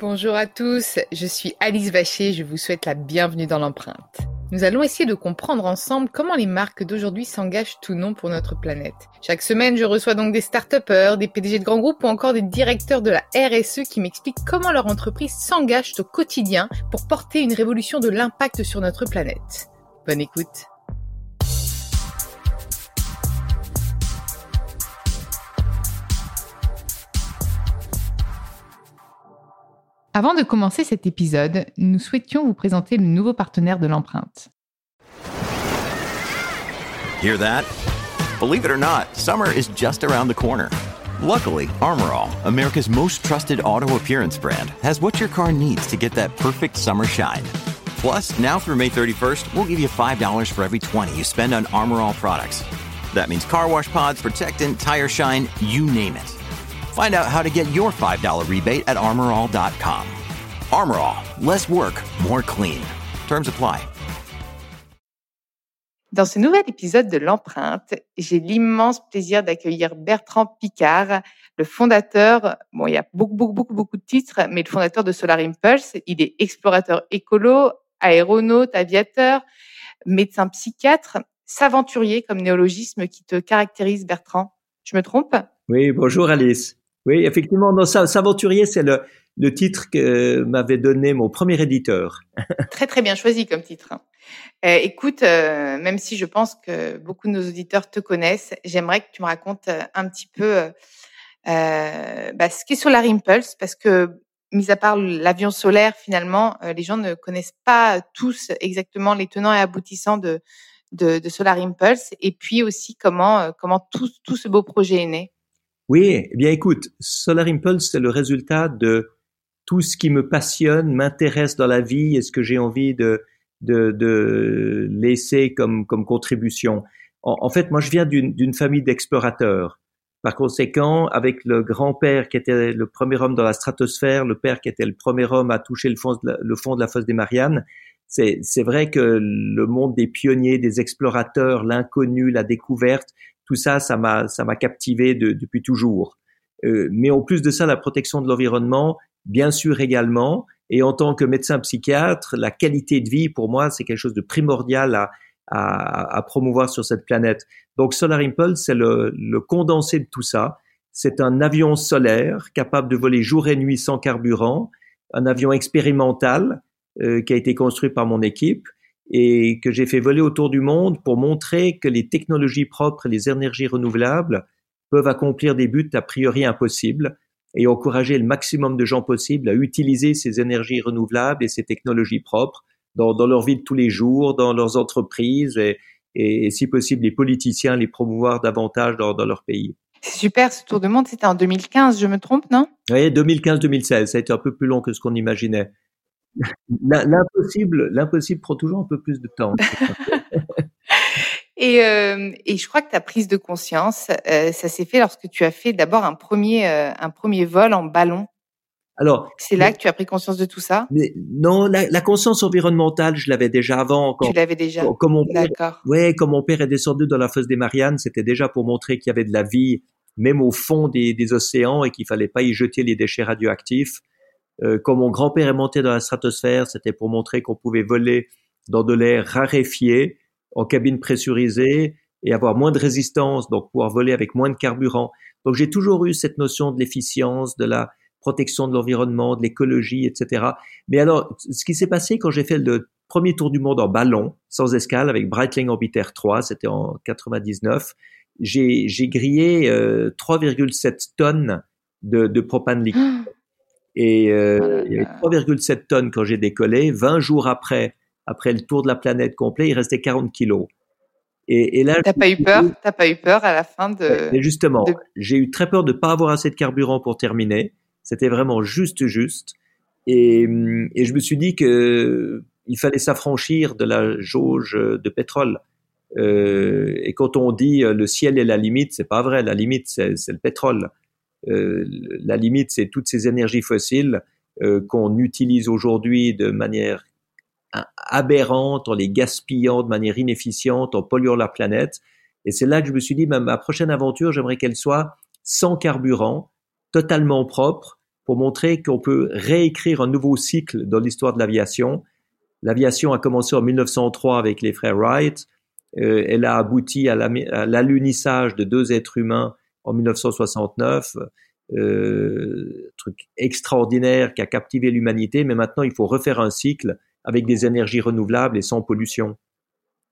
Bonjour à tous, je suis Alice Vacher, je vous souhaite la bienvenue dans l'empreinte. Nous allons essayer de comprendre ensemble comment les marques d'aujourd'hui s'engagent tout non pour notre planète. Chaque semaine, je reçois donc des start des PDG de grands groupes ou encore des directeurs de la RSE qui m'expliquent comment leur entreprise s'engage au quotidien pour porter une révolution de l'impact sur notre planète. Bonne écoute. Avant de commencer cet épisode, nous souhaitions vous présenter le nouveau partenaire de l'empreinte. Hear that? Believe it or not, summer is just around the corner. Luckily, Armorall, America's most trusted auto appearance brand, has what your car needs to get that perfect summer shine. Plus, now through May 31st, we'll give you $5 for every 20 you spend on Armorall products. That means car wash pods, protectant, tire shine, you name it. Find out how to get your $5 rebate at armorall.com. Armorall, less work, more clean. Terms apply. Dans ce nouvel épisode de l'empreinte, j'ai l'immense plaisir d'accueillir Bertrand Picard, le fondateur, bon, il y a beaucoup, beaucoup, beaucoup, beaucoup de titres, mais le fondateur de Solar Impulse. Il est explorateur écolo, aéronaute, aviateur, médecin psychiatre, s'aventurier comme néologisme qui te caractérise, Bertrand. Je me trompe? Oui, bonjour Alice. Oui, effectivement, non, S'aventurier, c'est le, le titre que m'avait donné mon premier éditeur. très très bien choisi comme titre. Euh, écoute, euh, même si je pense que beaucoup de nos auditeurs te connaissent, j'aimerais que tu me racontes euh, un petit peu euh, bah, ce qu'est Solar Impulse, parce que mis à part l'avion solaire, finalement, les gens ne connaissent pas tous exactement les tenants et aboutissants de, de, de Solar Impulse, et puis aussi comment comment tout, tout ce beau projet est né. Oui, eh bien écoute, Solar Impulse, c'est le résultat de tout ce qui me passionne, m'intéresse dans la vie et ce que j'ai envie de, de, de, laisser comme, comme contribution. En, fait, moi, je viens d'une famille d'explorateurs. Par conséquent, avec le grand-père qui était le premier homme dans la stratosphère, le père qui était le premier homme à toucher le fond de la, le fond de la fosse des Mariannes, c'est vrai que le monde des pionniers, des explorateurs, l'inconnu, la découverte, tout ça, ça m'a, captivé depuis toujours. Euh, mais en plus de ça, la protection de l'environnement, bien sûr également. Et en tant que médecin psychiatre, la qualité de vie, pour moi, c'est quelque chose de primordial à, à, à, promouvoir sur cette planète. Donc Solar Impulse, c'est le, le condensé de tout ça. C'est un avion solaire capable de voler jour et nuit sans carburant, un avion expérimental euh, qui a été construit par mon équipe et que j'ai fait voler autour du monde pour montrer que les technologies propres et les énergies renouvelables peuvent accomplir des buts a priori impossibles et encourager le maximum de gens possible à utiliser ces énergies renouvelables et ces technologies propres dans, dans leur vie de tous les jours, dans leurs entreprises et, et, si possible les politiciens les promouvoir davantage dans, dans leur pays. C'est super, ce tour de monde, c'était en 2015, je me trompe, non? Oui, 2015-2016, ça a été un peu plus long que ce qu'on imaginait. L'impossible, l'impossible prend toujours un peu plus de temps. et, euh, et je crois que ta prise de conscience, euh, ça s'est fait lorsque tu as fait d'abord un premier, euh, un premier vol en ballon. Alors, c'est là que tu as pris conscience de tout ça? Mais non, la, la conscience environnementale, je l'avais déjà avant. Quand, tu l'avais déjà. Comme mon père, ouais, comme mon père est descendu dans la fosse des Mariannes, c'était déjà pour montrer qu'il y avait de la vie, même au fond des, des océans, et qu'il fallait pas y jeter les déchets radioactifs. Euh, quand mon grand-père est monté dans la stratosphère, c'était pour montrer qu'on pouvait voler dans de l'air raréfié, en cabine pressurisée, et avoir moins de résistance, donc pouvoir voler avec moins de carburant. Donc j'ai toujours eu cette notion de l'efficience, de la protection de l'environnement, de l'écologie, etc. Mais alors, ce qui s'est passé quand j'ai fait le premier tour du monde en ballon, sans escale, avec Breitling Orbiter 3, c'était en 99, j'ai grillé euh, 3,7 tonnes de, de propane liquide. Et euh, il y avait 3,7 tonnes quand j'ai décollé. 20 jours après, après le tour de la planète complet, il restait 40 kilos. Et, et là, t'as pas eu peur? T'as pas eu peur à la fin de Mais justement, j'ai eu très peur de pas avoir assez de carburant pour terminer. C'était vraiment juste, juste. Et, et, je me suis dit que il fallait s'affranchir de la jauge de pétrole. Euh, et quand on dit euh, le ciel est la limite, c'est pas vrai. La limite, c'est le pétrole. Euh, la limite, c'est toutes ces énergies fossiles euh, qu'on utilise aujourd'hui de manière aberrante, en les gaspillant de manière inefficiente, en polluant la planète. Et c'est là que je me suis dit, ma, prochaine aventure, j'aimerais qu'elle soit sans carburant, totalement propre, pour montrer qu'on peut réécrire un nouveau cycle dans l'histoire de l'aviation. L'aviation a commencé en 1903 avec les frères Wright. Euh, elle a abouti à l'alunissage de deux êtres humains en 1969. Euh, truc extraordinaire qui a captivé l'humanité, mais maintenant il faut refaire un cycle avec des énergies renouvelables et sans pollution.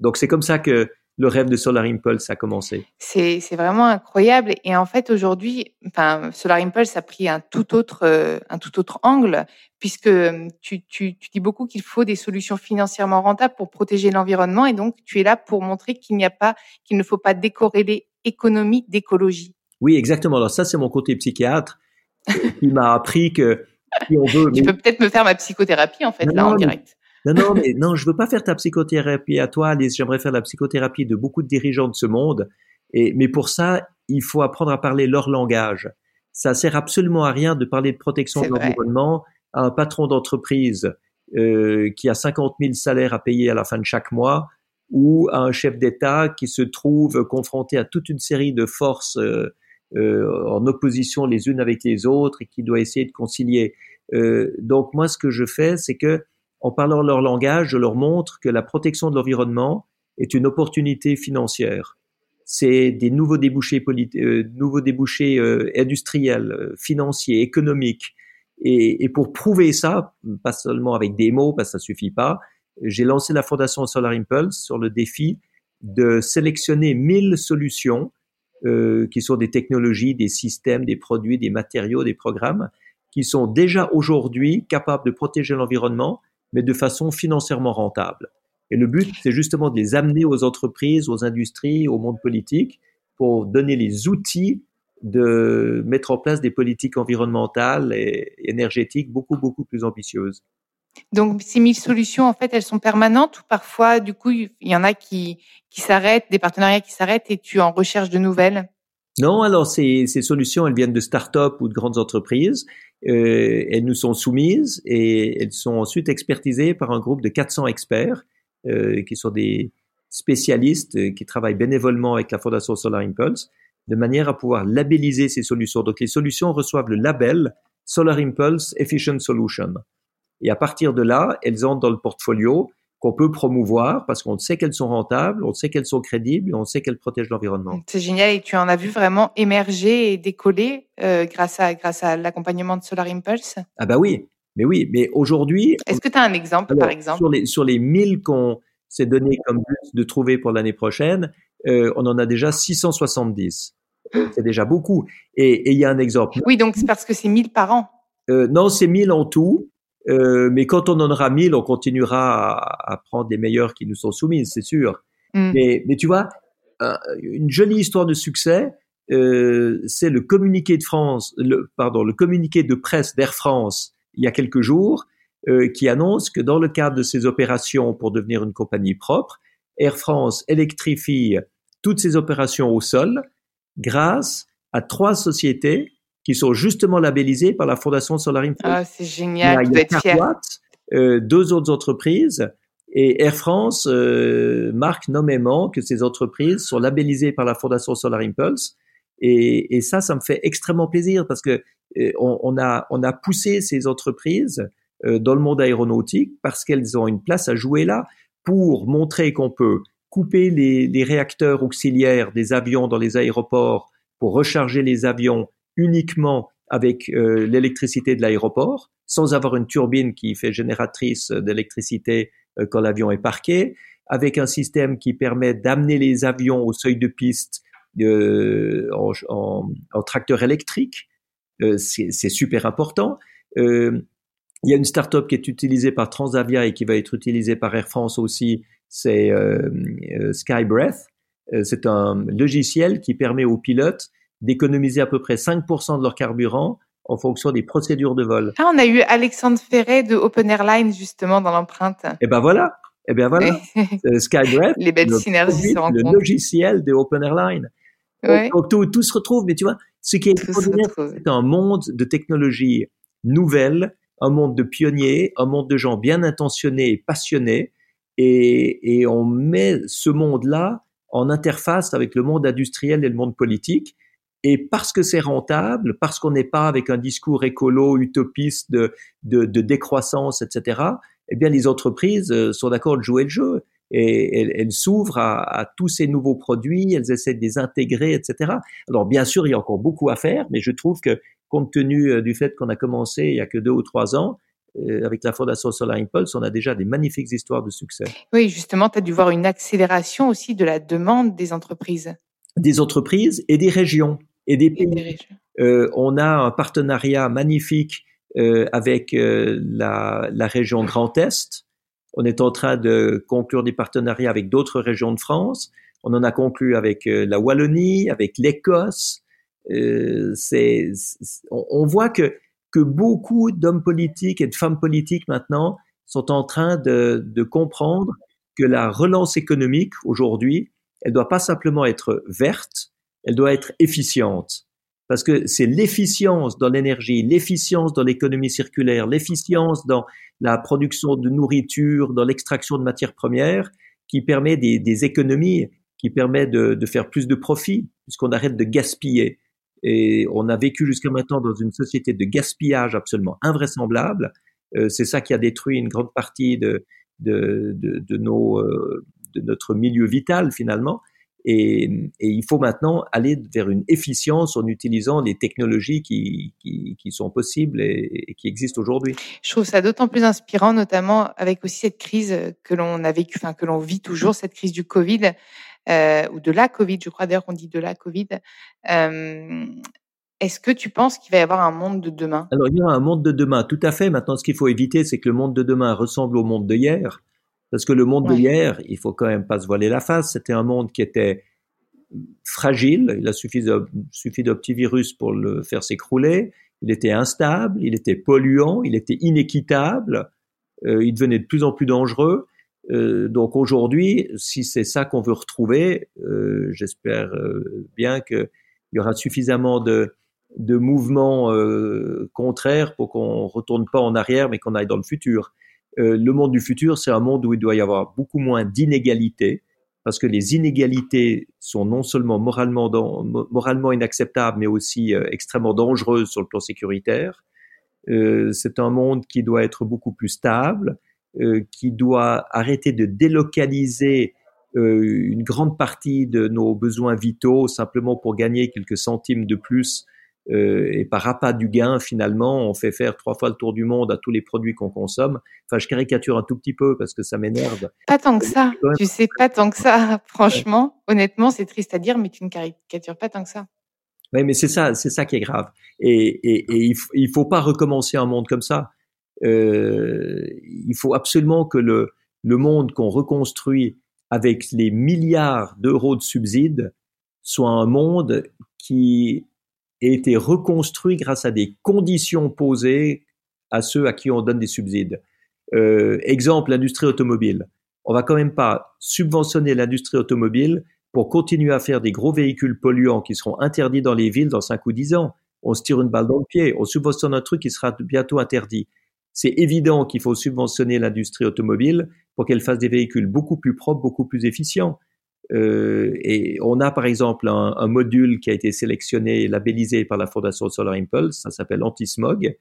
Donc c'est comme ça que le rêve de Solar Impulse a commencé. C'est vraiment incroyable. Et en fait, aujourd'hui, enfin, Solar Impulse a pris un tout autre, euh, un tout autre angle, puisque euh, tu, tu, tu dis beaucoup qu'il faut des solutions financièrement rentables pour protéger l'environnement. Et donc, tu es là pour montrer qu'il n'y a pas, qu'il ne faut pas décorréler économie d'écologie. Oui, exactement. Alors ça, c'est mon côté psychiatre qui m'a appris que si on veut. tu peux peut-être me faire ma psychothérapie, en fait, là, en direct. Non, non, mais non, je veux pas faire ta psychothérapie à toi, Alice. J'aimerais faire la psychothérapie de beaucoup de dirigeants de ce monde. Et, mais pour ça, il faut apprendre à parler leur langage. Ça sert absolument à rien de parler de protection de l'environnement à un patron d'entreprise euh, qui a 50 000 salaires à payer à la fin de chaque mois ou à un chef d'État qui se trouve confronté à toute une série de forces euh, euh, en opposition les unes avec les autres et qui doit essayer de concilier. Euh, donc moi, ce que je fais, c'est que en parlant leur langage, je leur montre que la protection de l'environnement est une opportunité financière. C'est des nouveaux débouchés, euh, nouveaux débouchés euh, industriels, euh, financiers, économiques. Et, et, pour prouver ça, pas seulement avec des mots, parce que ça suffit pas, j'ai lancé la fondation Solar Impulse sur le défi de sélectionner 1000 solutions euh, qui sont des technologies, des systèmes, des produits, des matériaux, des programmes qui sont déjà aujourd'hui capables de protéger l'environnement mais de façon financièrement rentable. Et le but, c'est justement de les amener aux entreprises, aux industries, au monde politique, pour donner les outils de mettre en place des politiques environnementales et énergétiques beaucoup, beaucoup plus ambitieuses. Donc, ces mille solutions, en fait, elles sont permanentes ou parfois, du coup, il y en a qui, qui s'arrêtent, des partenariats qui s'arrêtent et tu en recherches de nouvelles? Non, alors ces, ces solutions, elles viennent de start-up ou de grandes entreprises. Euh, elles nous sont soumises et elles sont ensuite expertisées par un groupe de 400 experts euh, qui sont des spécialistes euh, qui travaillent bénévolement avec la Fondation Solar Impulse de manière à pouvoir labelliser ces solutions. Donc les solutions reçoivent le label Solar Impulse Efficient Solution. Et à partir de là, elles entrent dans le portfolio qu'on peut promouvoir parce qu'on sait qu'elles sont rentables, on sait qu'elles sont crédibles, on sait qu'elles protègent l'environnement. C'est génial et tu en as vu vraiment émerger et décoller euh, grâce à grâce à l'accompagnement de Solar Impulse? Ah bah oui, mais oui, mais aujourd'hui. Est-ce que tu as un exemple par exemple? Sur les sur les 1000 qu'on s'est donné comme but de trouver pour l'année prochaine, euh, on en a déjà 670. C'est déjà beaucoup. Et il y a un exemple. Oui, donc c'est parce que c'est 1000 par an. Euh, non, c'est 1000 en tout. Euh, mais quand on en aura 1000, on continuera à, à, prendre les meilleurs qui nous sont soumises, c'est sûr. Mm. Mais, mais tu vois, une jolie histoire de succès, euh, c'est le communiqué de France, le, pardon, le communiqué de presse d'Air France il y a quelques jours, euh, qui annonce que dans le cadre de ses opérations pour devenir une compagnie propre, Air France électrifie toutes ses opérations au sol grâce à trois sociétés qui sont justement labellisés par la Fondation Solar Impulse. Ah, c'est génial, tu fier. Euh, deux autres entreprises et Air France euh, marque nommément que ces entreprises sont labellisées par la Fondation Solar Impulse et, et ça, ça me fait extrêmement plaisir parce que euh, on, on, a on a poussé ces entreprises euh, dans le monde aéronautique parce qu'elles ont une place à jouer là pour montrer qu'on peut couper les, les réacteurs auxiliaires des avions dans les aéroports pour recharger les avions uniquement avec euh, l'électricité de l'aéroport, sans avoir une turbine qui fait génératrice d'électricité euh, quand l'avion est parqué, avec un système qui permet d'amener les avions au seuil de piste euh, en, tracteur électrique. C'est super important. il y a une start-up qui est utilisée par Transavia et qui va être utilisée par Air France aussi, c'est Skybreath. C'est un logiciel qui permet aux pilotes d'économiser à peu près 5% de leur carburant en fonction des procédures de vol. Ah, on a eu Alexandre Ferret de Open Airlines justement dans l'empreinte. Et eh ben voilà. Et eh bien voilà. Skybreath. Les belles synergies se Le logiciel de Open Airlines. Ouais. Donc, tout, tout, se retrouve. Mais tu vois, ce qui est extraordinaire, c'est un monde de technologie nouvelle, un monde de pionniers, un monde de gens bien intentionnés et passionnés. Et, et on met ce monde-là en interface avec le monde industriel et le monde politique Et parce que c'est rentable, parce qu'on n'est pas avec un discours écolo, utopiste de, de, de décroissance, etc., eh bien, les entreprises euh, sont d'accord de jouer le jeu et elles, s'ouvrent à, à, tous ces nouveaux produits, elles essaient de les intégrer, etc. Alors, bien sûr, il y a encore beaucoup à faire, mais je trouve que compte tenu euh, du fait qu'on a commencé il y a que deux ou trois ans, euh, avec la Fondation Solar Impulse, on a déjà des magnifiques histoires de succès. Oui, justement, tu as dû voir une accélération aussi de la demande des entreprises. Des entreprises et des régions et des pays. Euh, on a un partenariat magnifique euh, avec euh, la, la, région Grand Est. On est en train de conclure des partenariats avec d'autres régions de France. On en a conclu avec euh, la Wallonie, avec l'Écosse. c'est, on, on voit que que beaucoup d'hommes politiques et de femmes politiques maintenant sont en train de, de comprendre que la relance économique aujourd'hui, elle doit pas simplement être verte, elle doit être efficiente. Parce que c'est l'efficience dans l'énergie, l'efficience dans l'économie circulaire, l'efficience dans la production de nourriture, dans l'extraction de matières premières, qui permet des, économies, qui permet de, faire plus de profit, puisqu'on arrête de gaspiller. Et on a vécu jusqu'à maintenant dans une société de gaspillage absolument invraisemblable. Euh, c'est ça qui a détruit une grande partie de, de, de nos, euh, de notre milieu vital finalement. Et, et, il faut maintenant aller vers une efficience en utilisant les technologies qui, qui, qui sont possibles et, et qui existent aujourd'hui. Je trouve ça d'autant plus inspirant, notamment avec aussi cette crise que l'on a vécu, enfin que l'on vit toujours, cette crise du Covid euh, ou de la Covid, je crois d'ailleurs qu'on dit de la Covid. Euh, est-ce que tu penses qu'il va y avoir un monde de demain? Alors, il y aura un monde de demain, tout à fait. Maintenant, ce qu'il faut éviter, c'est que le monde de demain ressemble au monde de hier. Parce que le monde ouais. de hier, il faut quand même pas se voiler la face, c'était un monde qui était fragile. Il a suffi d'un petit virus pour le faire s'écrouler. Il était instable, il était polluant, il était inéquitable. Euh, il devenait de plus en plus dangereux. Euh, donc aujourd'hui, si c'est ça qu'on veut retrouver, euh, j'espère bien qu'il y aura suffisamment de, de mouvements contraires pour qu'on retourne pas en arrière, mais qu'on aille dans le futur. Euh, le monde du futur, c'est un monde où il doit y avoir beaucoup moins d'inégalités, parce que les inégalités sont non seulement moralement, inacceptables, mais aussi extrêmement dangereuses sur le plan sécuritaire. c'est un monde qui doit être beaucoup plus stable, euh, qui doit arrêter de délocaliser euh, une grande partie de nos besoins vitaux simplement pour gagner quelques centimes de plus euh, et par appât du gain, finalement, on fait faire trois fois le tour du monde à tous les produits qu'on consomme. Enfin, je caricature un tout petit peu parce que ça m'énerve. Pas tant que ça. Tu sais, pas tant que ça. Franchement, honnêtement, c'est triste à dire, mais tu ne caricatures pas tant que ça. Oui, mais c'est ça, c'est ça qui est grave. Et, et, et il, il faut pas recommencer un monde comme ça euh, il faut absolument que le, le monde qu'on reconstruit avec les milliards d'euros de subsides soit un monde qui ait été reconstruit grâce à des conditions posées à ceux à qui on donne des subsides. Euh, exemple, l'industrie automobile. On va quand même pas subventionner l'industrie automobile pour continuer à faire des gros véhicules polluants qui seront interdits dans les villes dans 5 ou 10 ans. On se tire une balle dans le pied. On subventionne un truc qui sera bientôt interdit c'est évident qu'il faut subventionner l'industrie automobile pour qu'elle fasse des véhicules beaucoup plus propres, beaucoup plus efficients. Euh, et on a par exemple un, un, module qui a été sélectionné et labellisé par la Fondation Solar Impulse, ça s'appelle Anti-Smog,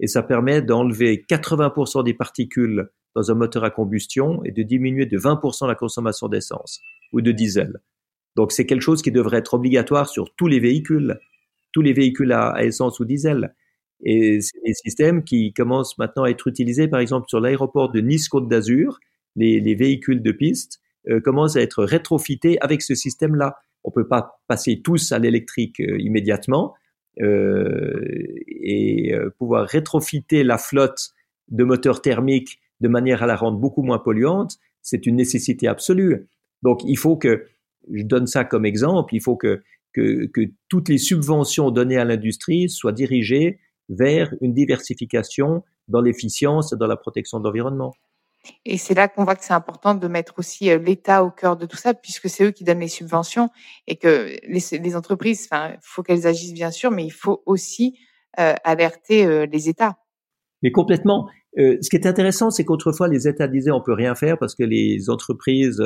et ça permet d'enlever 80% des particules dans un moteur à combustion et de diminuer de 20% la consommation d'essence ou de diesel. Donc c'est quelque chose qui devrait être obligatoire sur tous les véhicules, tous les véhicules à, à essence ou diesel. Et c'est des systèmes qui commencent maintenant à être utilisés, par exemple, sur l'aéroport de Nice-Côte d'Azur. Les, les, véhicules de piste euh, commencent à être rétrofités avec ce système-là. On peut pas passer tous à l'électrique euh, immédiatement euh, et euh, pouvoir rétrofiter la flotte de moteurs thermiques de manière à la rendre beaucoup moins polluante, c'est une nécessité absolue. Donc, il faut que, je donne ça comme exemple, il faut que, que, que toutes les subventions données à l'industrie soient dirigées vers une diversification dans l'efficience et dans la protection de l'environnement. Et c'est là qu'on voit que c'est important de mettre aussi euh, l'État au cœur de tout ça, puisque c'est eux qui donnent les subventions et que les, entreprises, enfin, faut qu'elles agissent bien sûr, mais il faut aussi euh, alerter euh, les États. Mais complètement. Ce qui est intéressant, c'est qu'autrefois les États disaient on peut rien faire parce que les entreprises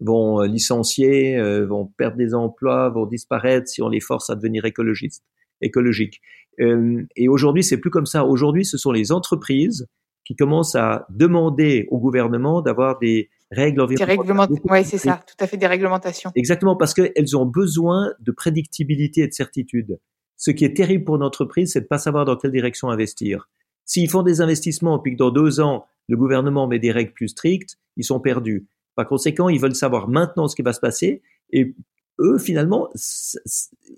vont licencier, vont perdre des emplois, vont disparaître si on les force à devenir écologistes, écologiques. et aujourd'hui, c'est plus comme ça. Aujourd'hui, ce sont les entreprises qui commencent à demander au gouvernement d'avoir des règles environnementales. Oui, c'est ça, tout à fait des réglementations. Exactement, parce qu'elles ont besoin de prédictibilité et de certitude. Ce qui est terrible pour une entreprise, c'est de pas savoir dans quelle direction investir. S'ils font des investissements puis que dans deux ans, le gouvernement met des règles plus strictes, ils sont perdus. Par conséquent, ils veulent savoir maintenant ce qui va se passer et eux, finalement,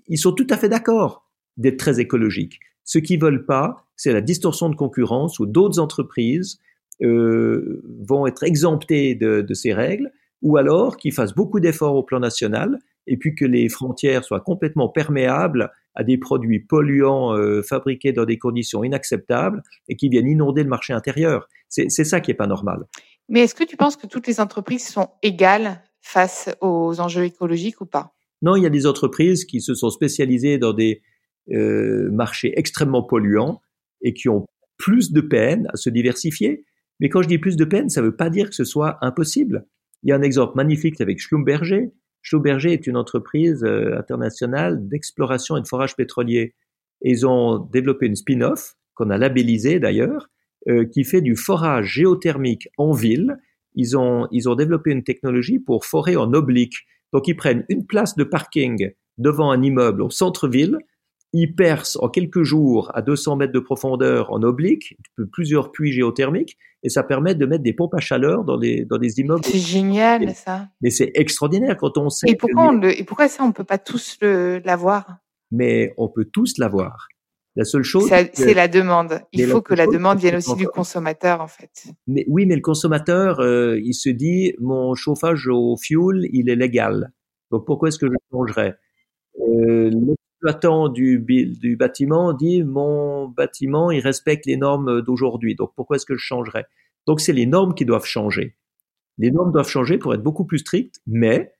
ils sont tout à fait d'accord d'être très écologiques. Ce qu'ils veulent pas, c'est la distorsion de concurrence où d'autres entreprises euh, vont être exemptées de, de, ces règles, ou alors qu'ils fassent beaucoup d'efforts au plan national, et puis que les frontières soient complètement perméables à des produits polluants euh, fabriqués dans des conditions inacceptables et qui viennent inonder le marché intérieur. C'est ça qui est pas normal. Mais est-ce que tu penses que toutes les entreprises sont égales face aux enjeux écologiques ou pas? Non, il y a des entreprises qui se sont spécialisées dans des euh, marchés extrêmement polluants et qui ont plus de peine à se diversifier. Mais quand je dis plus de peine, ça ne veut pas dire que ce soit impossible. Il y a un exemple magnifique avec Schlumberger. Schlumberger est une entreprise euh, internationale d'exploration et de forage pétrolier. Ils ont développé une spin-off, qu'on a labellisée d'ailleurs, euh, qui fait du forage géothermique en ville. Ils ont, ils ont développé une technologie pour forer en oblique. Donc ils prennent une place de parking devant un immeuble au centre-ville, il perce en quelques jours à 200 mètres de profondeur en oblique, plusieurs puits géothermiques, et ça permet de mettre des pompes à chaleur dans des, dans des immeubles. C'est génial, ça. Mais c'est extraordinaire quand on sait. Et pourquoi, on le, et pourquoi ça, on peut pas tous l'avoir? Mais on peut tous l'avoir. La seule chose, c'est la demande. Il faut que la demande vienne aussi du consommateur, en fait. Mais oui, mais le consommateur, euh, il se dit, mon chauffage au fuel, il est légal. Donc pourquoi est-ce que je changerais? Euh, l'exploitant du, du bâtiment dit mon bâtiment, il respecte les normes d'aujourd'hui. Donc pourquoi est-ce que je changerais? Donc c'est les normes qui doivent changer. Les normes doivent changer pour être beaucoup plus strictes, mais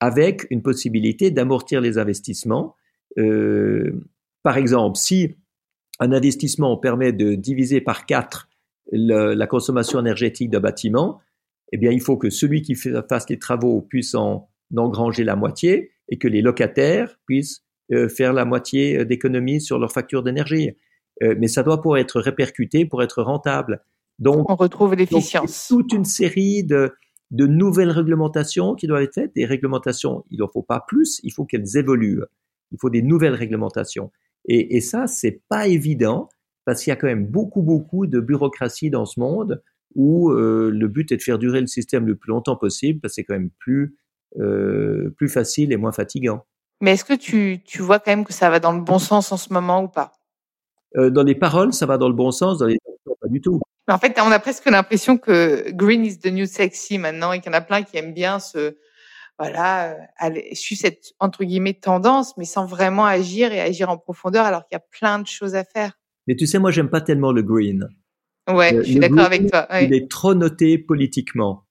avec une possibilité d'amortir les investissements. Euh, par exemple, si un investissement permet de diviser par quatre la consommation énergétique d'un bâtiment, eh bien, il faut que celui qui fasse les travaux puisse en engranger la moitié et que les locataires puissent faire la moitié euh, d'économie sur leur facture d'énergie. Euh, mais ça doit pouvoir être répercuté pour être rentable. Donc, on retrouve l'efficience. Toute une série de, de nouvelles réglementations qui doivent être faites. Des réglementations, il n'en faut pas plus, il faut qu'elles évoluent. Il faut des nouvelles réglementations. Et, et ça, c'est pas évident parce qu'il y a quand même beaucoup, beaucoup de bureaucratie dans ce monde où le but est de faire durer le système le plus longtemps possible parce que c'est quand même plus, euh, plus facile et moins fatigant. Mais est-ce que tu, tu vois quand même que ça va dans le bon sens en ce moment ou pas? Euh, Dans les paroles, ça va dans le bon sens, dans les actions, pas du tout. En fait, on a presque l'impression que green is the new sexy maintenant et qu'il y en a plein qui aiment bien ce, voilà, euh, aller, suivre cette entre guillemets tendance, mais sans vraiment agir et agir en profondeur, alors qu'il y a plein de choses à faire. Mais tu sais, moi, j'aime pas tellement le green. Ouais, euh, je suis d'accord avec toi. Il est trop noté politiquement.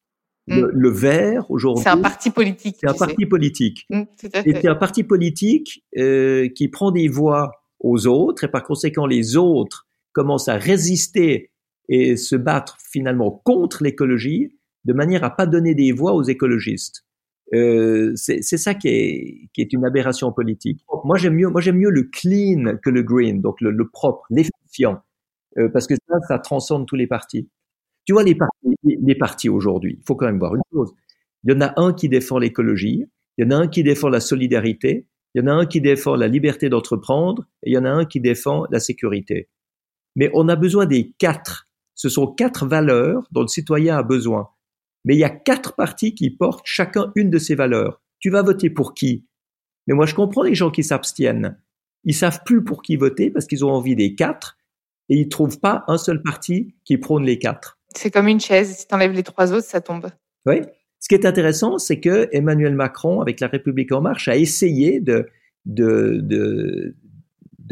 Le, mm. vert aujourd'hui. C'est un parti politique. C'est un parti politique. Mm, et c'est un parti politique euh, qui prend des voix aux autres et par conséquent les autres commencent à résister et se battre finalement contre l'écologie de manière à pas donner des voix aux écologistes. Euh, c'est ça qui est, qui est une aberration politique. Moi j'aime mieux, moi j'aime mieux le clean que le green, donc le, le propre, l'efficient, euh, parce que ça, ça transcende tous les partis. Tu vois, les partis, aujourd'hui, il faut quand même voir une chose. Il y en a un qui défend l'écologie, il y en a un qui défend la solidarité, il y en a un qui défend la liberté d'entreprendre, et il y en a un qui défend la sécurité. Mais on a besoin des quatre. Ce sont quatre valeurs dont le citoyen a besoin. Mais il y a quatre partis qui portent chacun une de ces valeurs. Tu vas voter pour qui? Mais moi, je comprends les gens qui s'abstiennent. Ils savent plus pour qui voter parce qu'ils ont envie des quatre et ils trouvent pas un seul parti qui prône les quatre. C'est comme une chaise, si tu enlèves les trois autres, ça tombe. Oui. Ce qui est intéressant, c'est que Emmanuel Macron, avec la République en marche, a essayé de, de, de,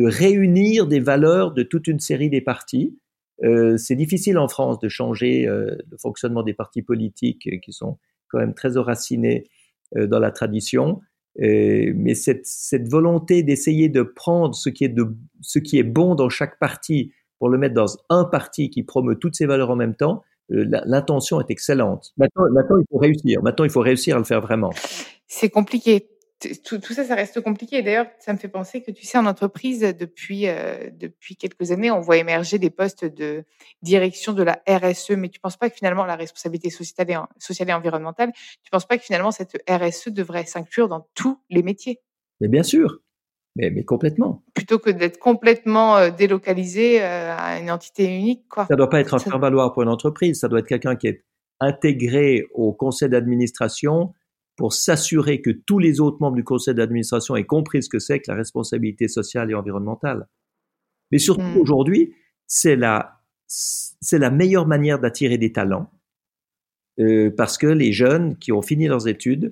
réunir des valeurs de toute une série des partis. Euh, c'est difficile en France de changer euh, le fonctionnement des partis politiques euh, qui sont quand même très enracinés dans la tradition. Mais cette, cette volonté d'essayer de prendre ce qui, est de, ce qui est bon dans chaque parti pour le mettre dans un parti qui promeut toutes ces valeurs en même temps, L'intention est excellente. Maintenant, maintenant, il faut réussir. Maintenant, il faut réussir à le faire vraiment. C'est compliqué tout, tout, ça, ça reste compliqué. D'ailleurs, ça me fait penser que tu sais, en entreprise, depuis euh, depuis quelques années, on voit émerger des postes de direction de la RSE. Mais tu penses pas que finalement la responsabilité sociale et, sociale et environnementale, tu penses pas que finalement cette RSE devrait s'inclure dans tous les métiers? Mais bien sûr, mais, mais complètement. Plutôt que d'être complètement euh, délocalisé euh, à une entité unique, quoi. Ça doit pas être un faire-valoir pour une entreprise. Ça doit être quelqu'un qui est intégré au conseil d'administration pour s'assurer que tous les autres membres du conseil d'administration aient compris ce que c'est que la responsabilité sociale et environnementale. Mais surtout hmm. aujourd'hui, c'est la, c'est la meilleure manière d'attirer des talents euh, parce que les jeunes qui ont fini leurs études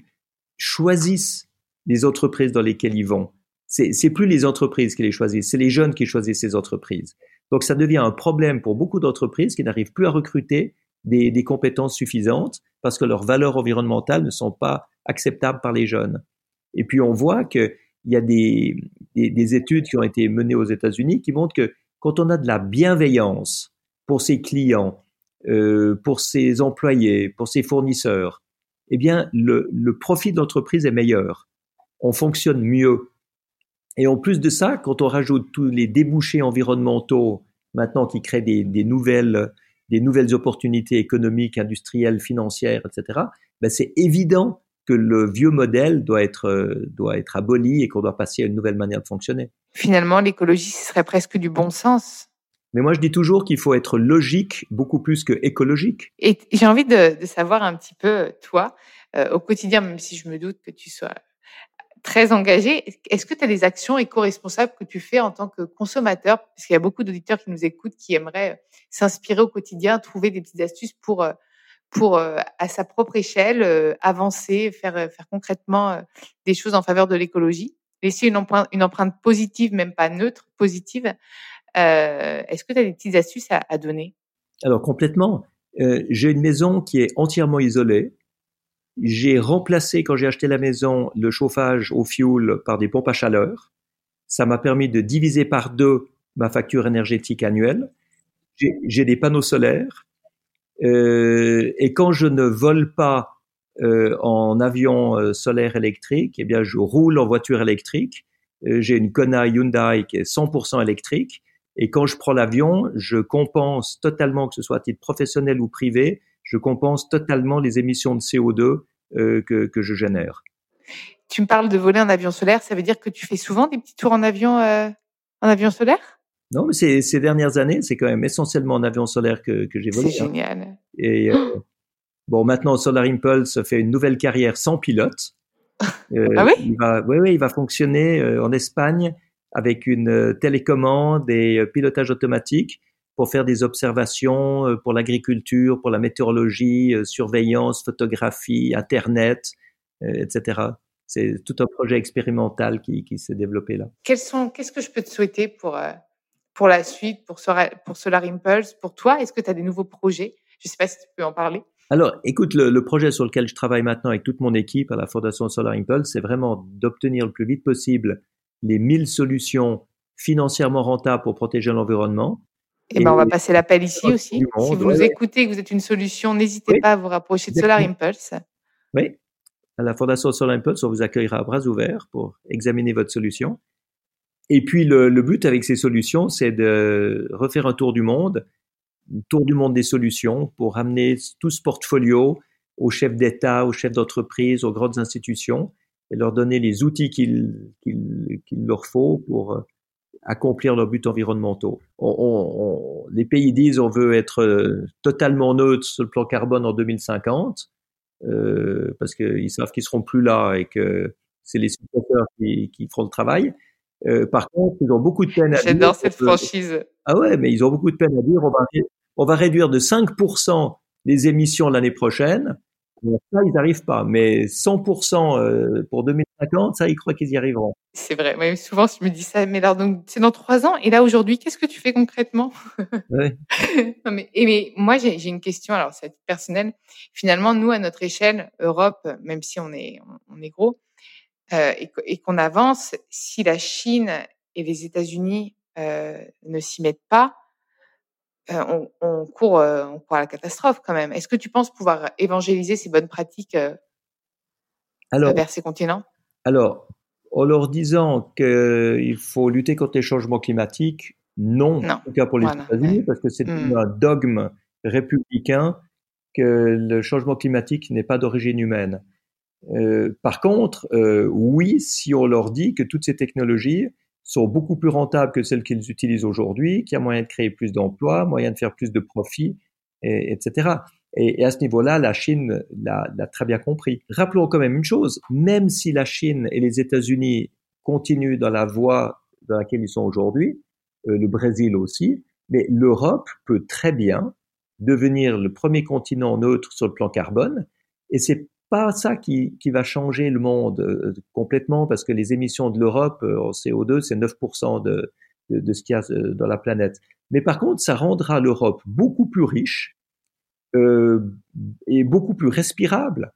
choisissent les entreprises dans lesquelles ils vont. C'est, c'est plus les entreprises qui les choisissent, c'est les jeunes qui choisissent ces entreprises. Donc ça devient un problème pour beaucoup d'entreprises qui n'arrivent plus à recruter des, des compétences suffisantes parce que leurs valeurs environnementales ne sont pas acceptables par les jeunes. Et puis on voit qu'il y a des, des, études qui ont été menées aux États-Unis qui montrent que quand on a de la bienveillance pour ses clients, euh, pour ses employés, pour ses fournisseurs, eh bien le, le profit d'entreprise est meilleur. On fonctionne mieux. Et en plus de ça, quand on rajoute tous les débouchés environnementaux maintenant qui créent des, des nouvelles des nouvelles opportunités économiques, industrielles, financières, etc., ben c'est évident que le vieux modèle doit être, euh, doit être aboli et qu'on doit passer à une nouvelle manière de fonctionner. Finalement, l'écologie, ce serait presque du bon sens. Mais moi, je dis toujours qu'il faut être logique beaucoup plus que écologique. Et j'ai envie de, de, savoir un petit peu, toi, euh, au quotidien, même si je me doute que tu sois très engagé. Est-ce que tu as des actions éco-responsables que tu fais en tant que consommateur? Parce qu'il y a beaucoup d'auditeurs qui nous écoutent qui aimeraient euh, s'inspirer au quotidien, trouver des petites astuces pour, euh, pour euh, à sa propre échelle, avancer, faire, faire concrètement des choses en faveur de l'écologie. Laisser une empreinte, positive, même pas neutre, positive. Est-ce que tu as des petites astuces à, à donner? Alors complètement. J'ai une maison qui est entièrement isolée j'ai remplacé, quand j'ai acheté la maison, le chauffage au fioul par des pompes à chaleur. Ça m'a permis de diviser par deux ma facture énergétique annuelle. J'ai des panneaux solaires. Euh, et quand je ne vole pas euh, en avion euh, solaire électrique, eh bien, je roule en voiture électrique. Euh, j'ai une Kona Hyundai qui est 100% électrique. Et quand je prends l'avion, je compense totalement, que ce soit à titre professionnel ou privé, je compense totalement les émissions de CO2 euh, que, que, je génère. Tu me parles de voler en avion solaire, ça veut dire que tu fais souvent des petits tours en avion, euh, en avion solaire? Non, mais ces, ces dernières années, c'est quand même essentiellement en avion solaire que, que j'ai volé. C'est hein. génial. Et euh, bon, maintenant Solar Impulse fait une nouvelle carrière sans pilote. Ah oui? Il va, oui, oui, il va fonctionner en Espagne avec une télécommande et pilotage automatique pour faire des observations euh, pour l'agriculture, pour la météorologie, euh, surveillance, photographie, Internet, euh, etc. C'est tout un projet expérimental qui, qui s'est développé là. Qu'est-ce que je peux te souhaiter pour, pour la suite, pour, pour Solar Impulse, pour toi? Est-ce que tu as des nouveaux projets? Je ne sais pas si tu peux en parler. Alors, écoute, le, le, projet sur lequel je travaille maintenant avec toute mon équipe à la Fondation Solar Impulse, c'est vraiment d'obtenir le plus vite possible les 1000 solutions financièrement rentables pour protéger l'environnement eh ben, on va passer l'appel ici aussi. si vous nous écoutez, que vous êtes une solution, n'hésitez pas à vous rapprocher de Solar Impulse. Oui, à la Fondation Solar Impulse, on vous accueillera à bras ouverts pour examiner votre solution. Et puis le, le but avec ces solutions, c'est de refaire un tour du monde, un tour du monde des solutions pour ramener tout ce portfolio aux chefs d'État, aux chefs d'entreprise, aux grandes institutions et leur donner les outils qu'il qu'il leur faut pour accomplir leurs buts environnementaux. On, on, on, les pays disent on veut être euh, totalement neutre sur le plan carbone en 2050 euh, parce qu'ils savent qu'ils seront plus là et que c'est les spectateurs qui, qui, feront le travail. Euh, par contre, ils ont beaucoup de peine à dire. J'adore cette franchise. Ah ouais, mais ils ont beaucoup de peine à dire on va, on va réduire de 5% les émissions l'année prochaine. Ça, ils n'arrivent pas. Mais 100% pour 2000 50, ça, ils croient qu'ils y arriveront. C'est vrai. Mais souvent, je me dis ça, mais alors, donc, c'est dans trois ans. Et là, aujourd'hui, qu'est-ce que tu fais concrètement? Non, mais, et, mais moi, j'ai une question, alors, c'est personnel. Finalement, nous, à notre échelle, Europe, même si on est, on, est gros, euh, et, qu'on avance, si la Chine et les États-Unis euh, ne s'y mettent pas, euh, on, on, court, euh, on court à la catastrophe quand même. Est-ce que tu penses pouvoir évangéliser ces bonnes pratiques euh, vers ces continents? Alors, en leur disant qu'il faut lutter contre les changements climatiques, non, en tout cas pour les États-Unis, parce que c'est mmh. un dogme républicain que le changement climatique n'est pas d'origine humaine. Euh, par contre, euh, oui, si on leur dit que toutes ces technologies sont beaucoup plus rentables que celles qu'ils utilisent aujourd'hui, qu'il y a moyen de créer plus d'emplois, moyen de faire plus de profits, et, etc. Et, à ce niveau-là, la Chine l'a très bien compris. Rappelons quand même une chose, même si la Chine et les États-Unis continuent dans la voie dans laquelle ils sont aujourd'hui, euh, le Brésil aussi, mais l'Europe peut très bien devenir le premier continent neutre sur le plan carbone, et c'est pas ça qui, qui, va changer le monde euh, complètement, parce que les émissions de l'Europe euh, en CO2, c'est 9% de, de, de, ce qu'il y a dans la planète. Mais par contre, ça rendra l'Europe beaucoup plus riche, euh, et beaucoup plus respirable,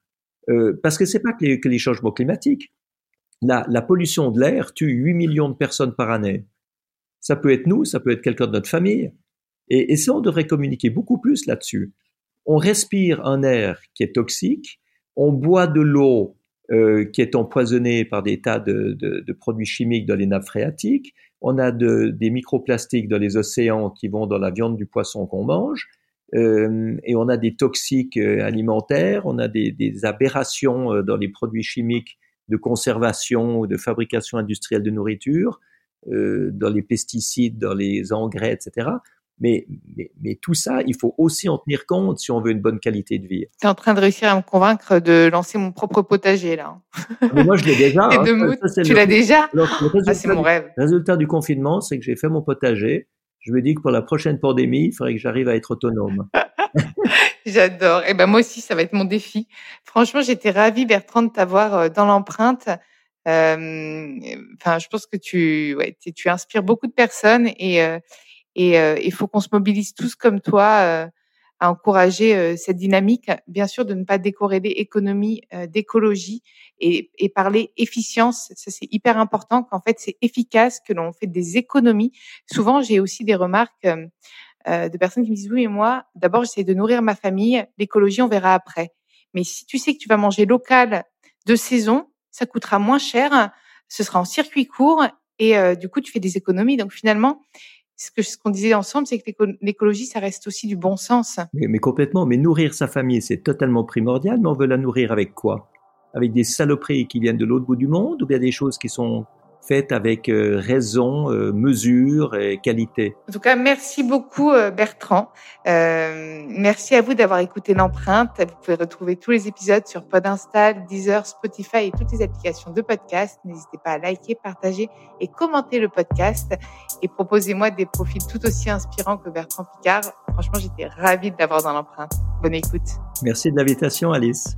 euh, parce que c'est pas que les, que les, changements climatiques. La, la pollution de l'air tue 8 millions de personnes par année. Ça peut être nous, ça peut être quelqu'un de notre famille. Et, et ça, on devrait communiquer beaucoup plus là-dessus. On respire un air qui est toxique, on boit de l'eau euh, qui est empoisonnée par des tas de, de, de, produits chimiques dans les nappes phréatiques, on a de, des microplastiques dans les océans qui vont dans la viande du poisson qu'on mange, euh, et on a des toxiques euh, alimentaires, on a des, des, aberrations euh, dans les produits chimiques de conservation ou de fabrication industrielle de nourriture, euh, dans les pesticides, dans les engrais, etc. Mais, mais, mais, tout ça, il faut aussi en tenir compte si on veut une bonne qualité de vie. Tu es en train de réussir à me convaincre de lancer mon propre potager, là. Ah, mais moi, je l'ai déjà. hein. de tu l'as déjà? Ah, C'est mon rêve. Le résultat du confinement, c'est que j'ai fait mon potager je me dis que pour la prochaine pandémie, il faudrait que j'arrive à être autonome. J'adore. Et eh ben moi aussi, ça va être mon défi. Franchement, j'étais ravie, Bertrand, de t'avoir euh, dans l'empreinte. Euh, enfin, je pense que tu, ouais, tu inspires beaucoup de personnes et euh, et il faut qu'on se mobilise tous comme toi à encourager euh, cette dynamique, bien sûr, de ne pas décorréler économie euh, d'écologie et, et, parler efficience. Ça, c'est hyper important qu'en fait, c'est efficace, que l'on fait des économies. Souvent, j'ai aussi des remarques euh, de personnes qui me disent, oui, mais moi, d'abord, j'essaie de nourrir ma famille. L'écologie, on verra après. Mais si tu sais que tu vas manger local de saison, ça coûtera moins cher, ce sera en circuit court et du coup, tu fais des économies. Donc finalement, ce que ce qu'on disait ensemble, c'est que l'écologie, ça reste aussi du bon sens. Mais, mais complètement. Mais nourrir sa famille, c'est totalement primordial. Mais on veut la nourrir avec quoi? Avec des saloperies qui viennent de l'autre bout du monde, ou bien des choses qui sont faites avec euh, raison, euh, mesure et qualité. En tout cas, merci beaucoup euh, Bertrand. merci à vous d'avoir écouté l'empreinte. Vous pouvez retrouver tous les épisodes sur Podinstall, Deezer, Spotify et toutes les applications de podcast. N'hésitez pas à liker, partager et commenter le podcast. Et proposez-moi des profils tout aussi inspirants que Bertrand Picard. Franchement, j'étais ravie de l'avoir dans l'empreinte. Bonne écoute. Merci de l'invitation, Alice.